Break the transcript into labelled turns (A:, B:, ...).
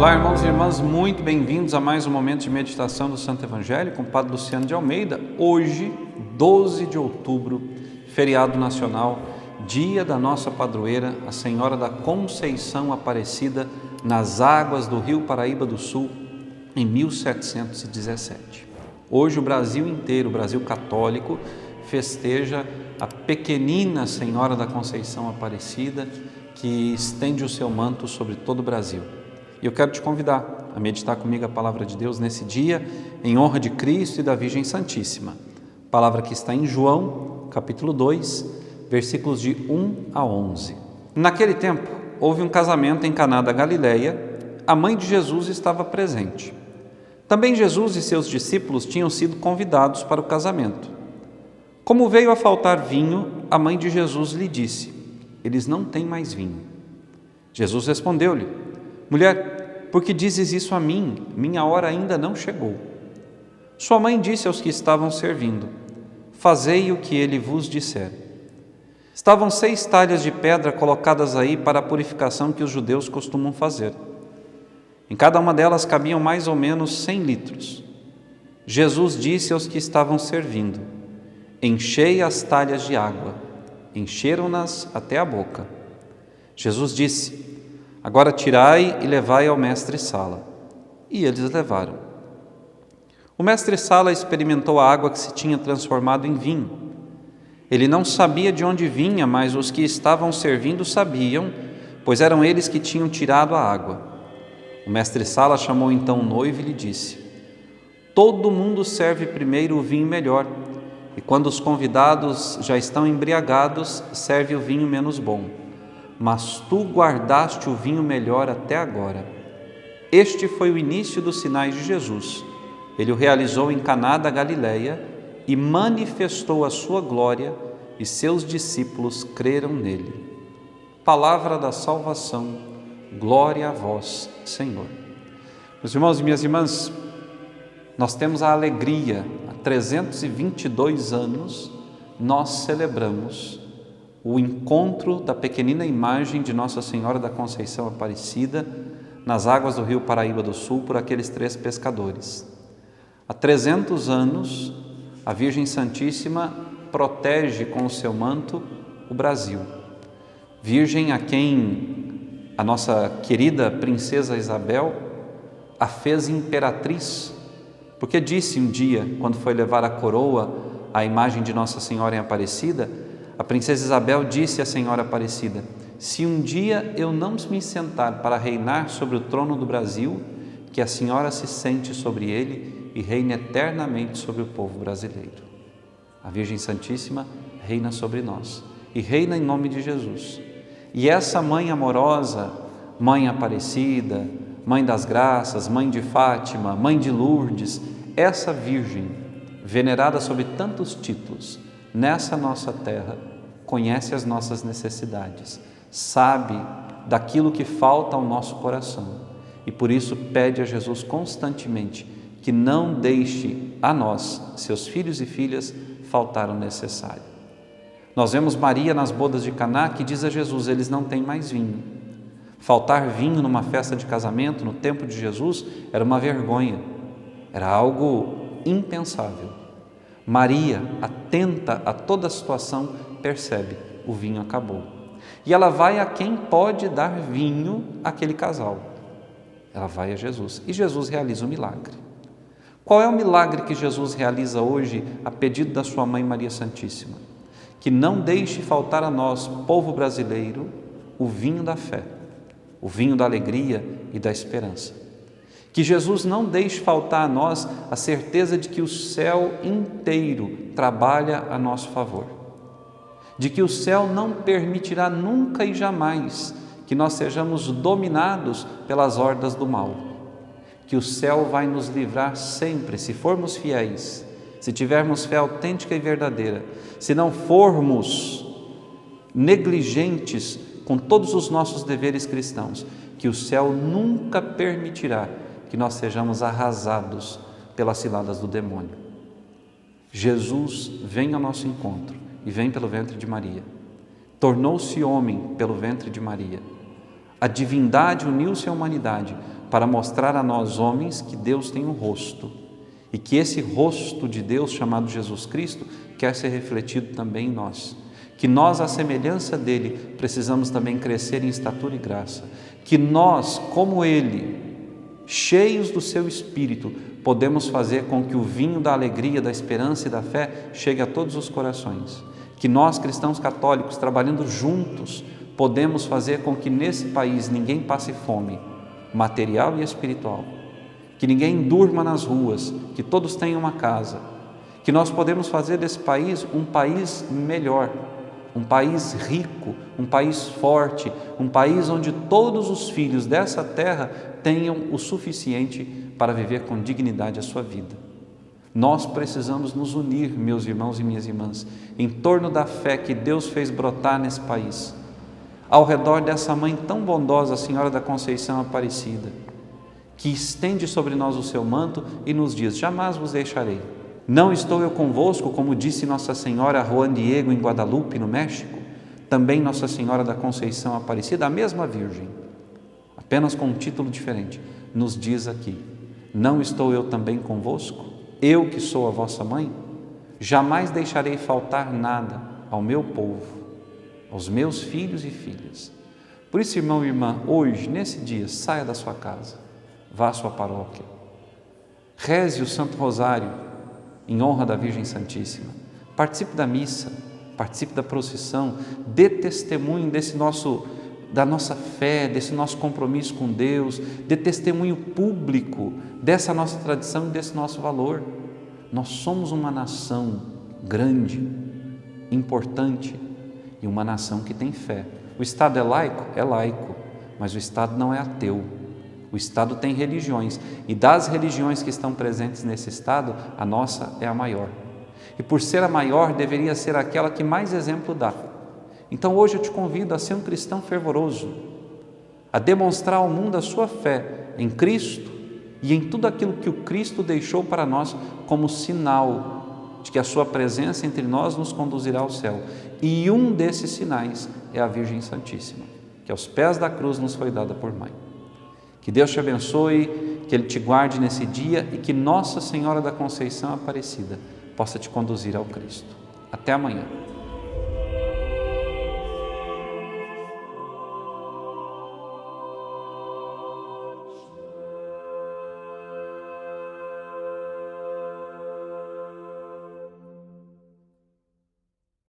A: Olá, irmãos e irmãs, muito bem-vindos a mais um momento de meditação do Santo Evangelho com o Padre Luciano de Almeida. Hoje, 12 de outubro, feriado nacional, dia da nossa padroeira, a Senhora da Conceição Aparecida, nas águas do Rio Paraíba do Sul, em 1717. Hoje, o Brasil inteiro, o Brasil católico, festeja a pequenina Senhora da Conceição Aparecida, que estende o seu manto sobre todo o Brasil. E eu quero te convidar a meditar comigo a palavra de Deus nesse dia, em honra de Cristo e da Virgem Santíssima. Palavra que está em João, capítulo 2, versículos de 1 a 11. Naquele tempo, houve um casamento em Caná da Galileia. A mãe de Jesus estava presente. Também Jesus e seus discípulos tinham sido convidados para o casamento. Como veio a faltar vinho, a mãe de Jesus lhe disse: Eles não têm mais vinho. Jesus respondeu-lhe: Mulher, por que dizes isso a mim? Minha hora ainda não chegou. Sua mãe disse aos que estavam servindo: Fazei o que ele vos disser. Estavam seis talhas de pedra colocadas aí para a purificação que os judeus costumam fazer. Em cada uma delas cabiam mais ou menos cem litros. Jesus disse aos que estavam servindo: Enchei as talhas de água. Encheram-nas até a boca. Jesus disse: Agora tirai e levai ao mestre-sala. E eles levaram. O mestre-sala experimentou a água que se tinha transformado em vinho. Ele não sabia de onde vinha, mas os que estavam servindo sabiam, pois eram eles que tinham tirado a água. O mestre-sala chamou então o noivo e lhe disse: Todo mundo serve primeiro o vinho melhor, e quando os convidados já estão embriagados, serve o vinho menos bom mas tu guardaste o vinho melhor até agora. Este foi o início dos sinais de Jesus. Ele o realizou em Caná da Galileia e manifestou a sua glória, e seus discípulos creram nele. Palavra da salvação. Glória a vós, Senhor. Meus irmãos e minhas irmãs, nós temos a alegria, há 322 anos, nós celebramos o encontro da pequenina imagem de Nossa Senhora da Conceição Aparecida nas águas do rio Paraíba do Sul por aqueles três pescadores. Há 300 anos, a Virgem Santíssima protege com o seu manto o Brasil. Virgem a quem a nossa querida princesa Isabel a fez imperatriz, porque disse um dia, quando foi levar a coroa à imagem de Nossa Senhora em Aparecida, a princesa Isabel disse à Senhora Aparecida: Se um dia eu não me sentar para reinar sobre o trono do Brasil, que a senhora se sente sobre ele e reine eternamente sobre o povo brasileiro. A Virgem Santíssima reina sobre nós e reina em nome de Jesus. E essa mãe amorosa, mãe Aparecida, mãe das graças, mãe de Fátima, mãe de Lourdes, essa Virgem, venerada sob tantos títulos, nessa nossa terra, conhece as nossas necessidades, sabe daquilo que falta ao nosso coração e por isso pede a Jesus constantemente que não deixe a nós, seus filhos e filhas, faltar o necessário. Nós vemos Maria nas bodas de Caná que diz a Jesus: eles não têm mais vinho. Faltar vinho numa festa de casamento no tempo de Jesus era uma vergonha, era algo impensável. Maria, atenta a toda a situação, percebe: o vinho acabou. E ela vai a quem pode dar vinho àquele casal. Ela vai a Jesus. E Jesus realiza o milagre. Qual é o milagre que Jesus realiza hoje a pedido da sua mãe Maria Santíssima? Que não deixe faltar a nós, povo brasileiro, o vinho da fé, o vinho da alegria e da esperança. Que Jesus não deixe faltar a nós a certeza de que o céu inteiro trabalha a nosso favor. De que o céu não permitirá nunca e jamais que nós sejamos dominados pelas hordas do mal. Que o céu vai nos livrar sempre, se formos fiéis, se tivermos fé autêntica e verdadeira, se não formos negligentes com todos os nossos deveres cristãos, que o céu nunca permitirá que nós sejamos arrasados pelas ciladas do demônio. Jesus vem ao nosso encontro e vem pelo ventre de Maria. Tornou-se homem pelo ventre de Maria. A divindade uniu-se à humanidade para mostrar a nós homens que Deus tem um rosto e que esse rosto de Deus chamado Jesus Cristo quer ser refletido também em nós. Que nós, à semelhança dele, precisamos também crescer em estatura e graça. Que nós, como ele, cheios do seu espírito, podemos fazer com que o vinho da alegria, da esperança e da fé chegue a todos os corações. Que nós, cristãos católicos, trabalhando juntos, podemos fazer com que nesse país ninguém passe fome, material e espiritual. Que ninguém durma nas ruas, que todos tenham uma casa. Que nós podemos fazer desse país um país melhor, um país rico, um país forte, um país onde todos os filhos dessa terra tenham o suficiente para viver com dignidade a sua vida. Nós precisamos nos unir, meus irmãos e minhas irmãs, em torno da fé que Deus fez brotar nesse país, ao redor dessa mãe tão bondosa, a Senhora da Conceição Aparecida, que estende sobre nós o seu manto e nos diz: Jamais vos deixarei. Não estou eu convosco, como disse Nossa Senhora Juan Diego em Guadalupe, no México, também Nossa Senhora da Conceição Aparecida, a mesma Virgem, apenas com um título diferente, nos diz aqui: Não estou eu também convosco? Eu que sou a vossa mãe? Jamais deixarei faltar nada ao meu povo, aos meus filhos e filhas. Por isso, irmão e irmã, hoje, nesse dia, saia da sua casa, vá à sua paróquia, reze o Santo Rosário em honra da Virgem Santíssima. Participe da missa, participe da procissão, dê testemunho desse nosso da nossa fé, desse nosso compromisso com Deus, dê testemunho público dessa nossa tradição e desse nosso valor. Nós somos uma nação grande, importante e uma nação que tem fé. O Estado é laico? É laico, mas o Estado não é ateu. O Estado tem religiões e das religiões que estão presentes nesse Estado, a nossa é a maior. E por ser a maior, deveria ser aquela que mais exemplo dá. Então hoje eu te convido a ser um cristão fervoroso, a demonstrar ao mundo a sua fé em Cristo e em tudo aquilo que o Cristo deixou para nós como sinal de que a sua presença entre nós nos conduzirá ao céu. E um desses sinais é a Virgem Santíssima, que aos pés da cruz nos foi dada por mãe. Que Deus te abençoe, que Ele te guarde nesse dia e que Nossa Senhora da Conceição Aparecida possa te conduzir ao Cristo. Até amanhã.